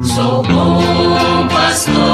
Sou bom pastor,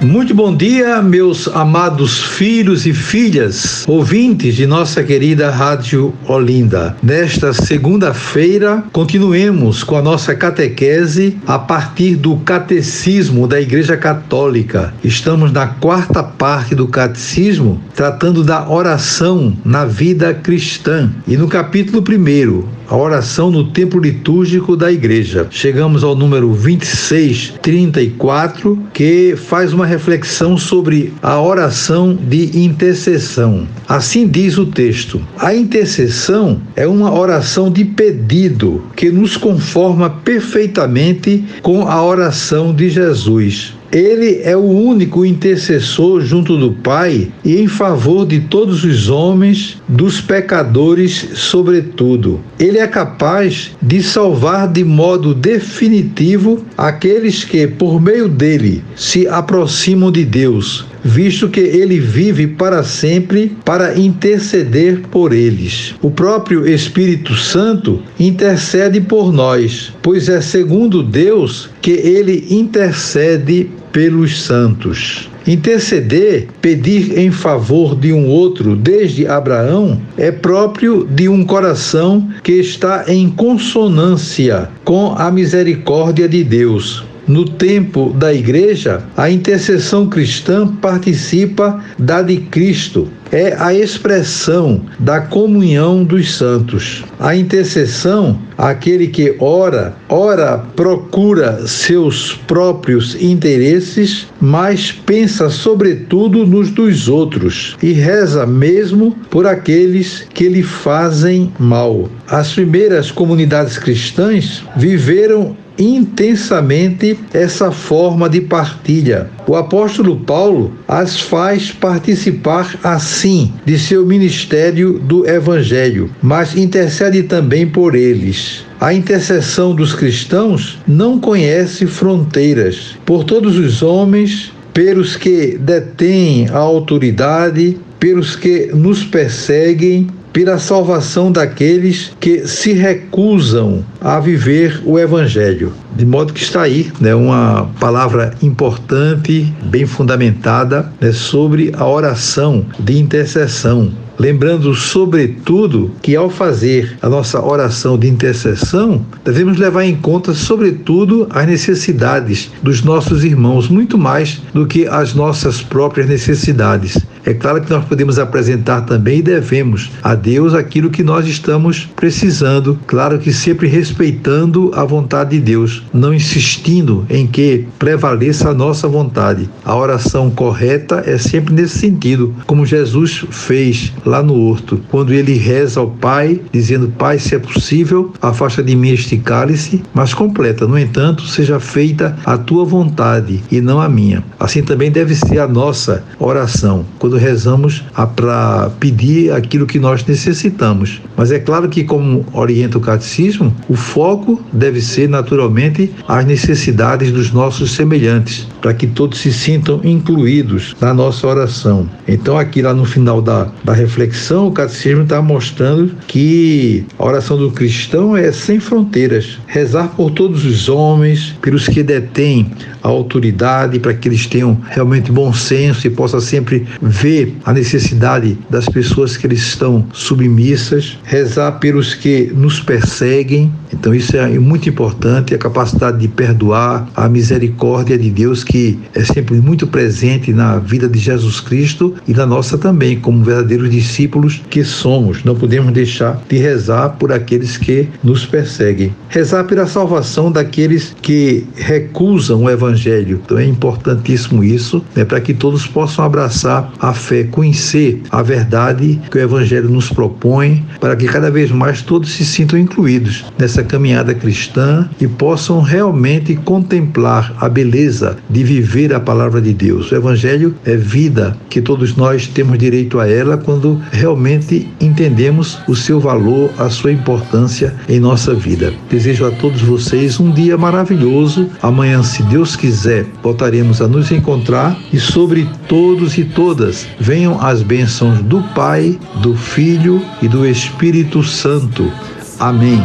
Muito bom dia, meus amados filhos e filhas, ouvintes de nossa querida Rádio Olinda. Nesta segunda-feira, continuemos com a nossa catequese a partir do Catecismo da Igreja Católica. Estamos na quarta parte do Catecismo, tratando da oração na vida cristã. E no capítulo primeiro, a oração no templo litúrgico da igreja. Chegamos ao número 2634, que faz uma reflexão sobre a oração de intercessão. Assim diz o texto: A intercessão é uma oração de pedido que nos conforma perfeitamente com a oração de Jesus. Ele é o único intercessor junto do Pai e em favor de todos os homens, dos pecadores, sobretudo. Ele é capaz de salvar de modo definitivo aqueles que, por meio dele, se aproximam de Deus, visto que ele vive para sempre para interceder por eles. O próprio Espírito Santo intercede por nós, pois é segundo Deus que ele intercede pelos santos. Interceder, pedir em favor de um outro desde Abraão, é próprio de um coração que está em consonância com a misericórdia de Deus. No tempo da igreja, a intercessão cristã participa da de Cristo, é a expressão da comunhão dos santos. A intercessão, aquele que ora, ora procura seus próprios interesses, mas pensa sobretudo nos dos outros e reza mesmo por aqueles que lhe fazem mal. As primeiras comunidades cristãs viveram intensamente essa forma de partilha. O apóstolo Paulo as faz participar assim de seu ministério do evangelho, mas intercede também por eles. A intercessão dos cristãos não conhece fronteiras. Por todos os homens, pelos que detêm a autoridade, pelos que nos perseguem, pela salvação daqueles que se recusam a viver o Evangelho. De modo que está aí né, uma palavra importante, bem fundamentada, né, sobre a oração de intercessão lembrando sobretudo que ao fazer a nossa oração de intercessão, devemos levar em conta sobretudo as necessidades dos nossos irmãos, muito mais do que as nossas próprias necessidades. É claro que nós podemos apresentar também e devemos a Deus aquilo que nós estamos precisando, claro que sempre respeitando a vontade de Deus, não insistindo em que prevaleça a nossa vontade. A oração correta é sempre nesse sentido, como Jesus fez lá no horto, quando ele reza ao Pai, dizendo: Pai, se é possível, afasta de mim este cálice, mas completa, no entanto, seja feita a tua vontade e não a minha. Assim também deve ser a nossa oração. Quando rezamos para pedir aquilo que nós necessitamos. Mas é claro que, como orienta o catecismo, o foco deve ser naturalmente as necessidades dos nossos semelhantes, para que todos se sintam incluídos na nossa oração. Então, aqui lá no final da, da reflexão, o catecismo está mostrando que a oração do cristão é sem fronteiras. Rezar por todos os homens, pelos que detêm a autoridade, para que eles tenham realmente bom senso e possam sempre ver a necessidade das pessoas que eles estão submissas, rezar pelos que nos perseguem. Então isso é muito importante, a capacidade de perdoar, a misericórdia de Deus que é sempre muito presente na vida de Jesus Cristo e na nossa também, como verdadeiros discípulos que somos. Não podemos deixar de rezar por aqueles que nos perseguem. Rezar pela salvação daqueles que recusam o evangelho. Então é importantíssimo isso, né, para que todos possam abraçar a fé, conhecer a verdade que o Evangelho nos propõe, para que cada vez mais todos se sintam incluídos nessa caminhada cristã e possam realmente contemplar a beleza de viver a palavra de Deus. O Evangelho é vida, que todos nós temos direito a ela quando realmente entendemos o seu valor, a sua importância em nossa vida. Desejo a todos vocês um dia maravilhoso. Amanhã, se Deus quiser, voltaremos a nos encontrar e sobre todos e todas venham as bênçãos do Pai, do Filho e do Espírito Santo. Amém.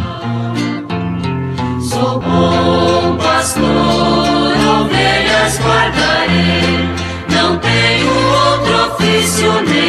Sou bom pastor, ovelhas guardarei, não tenho outro ofício nem.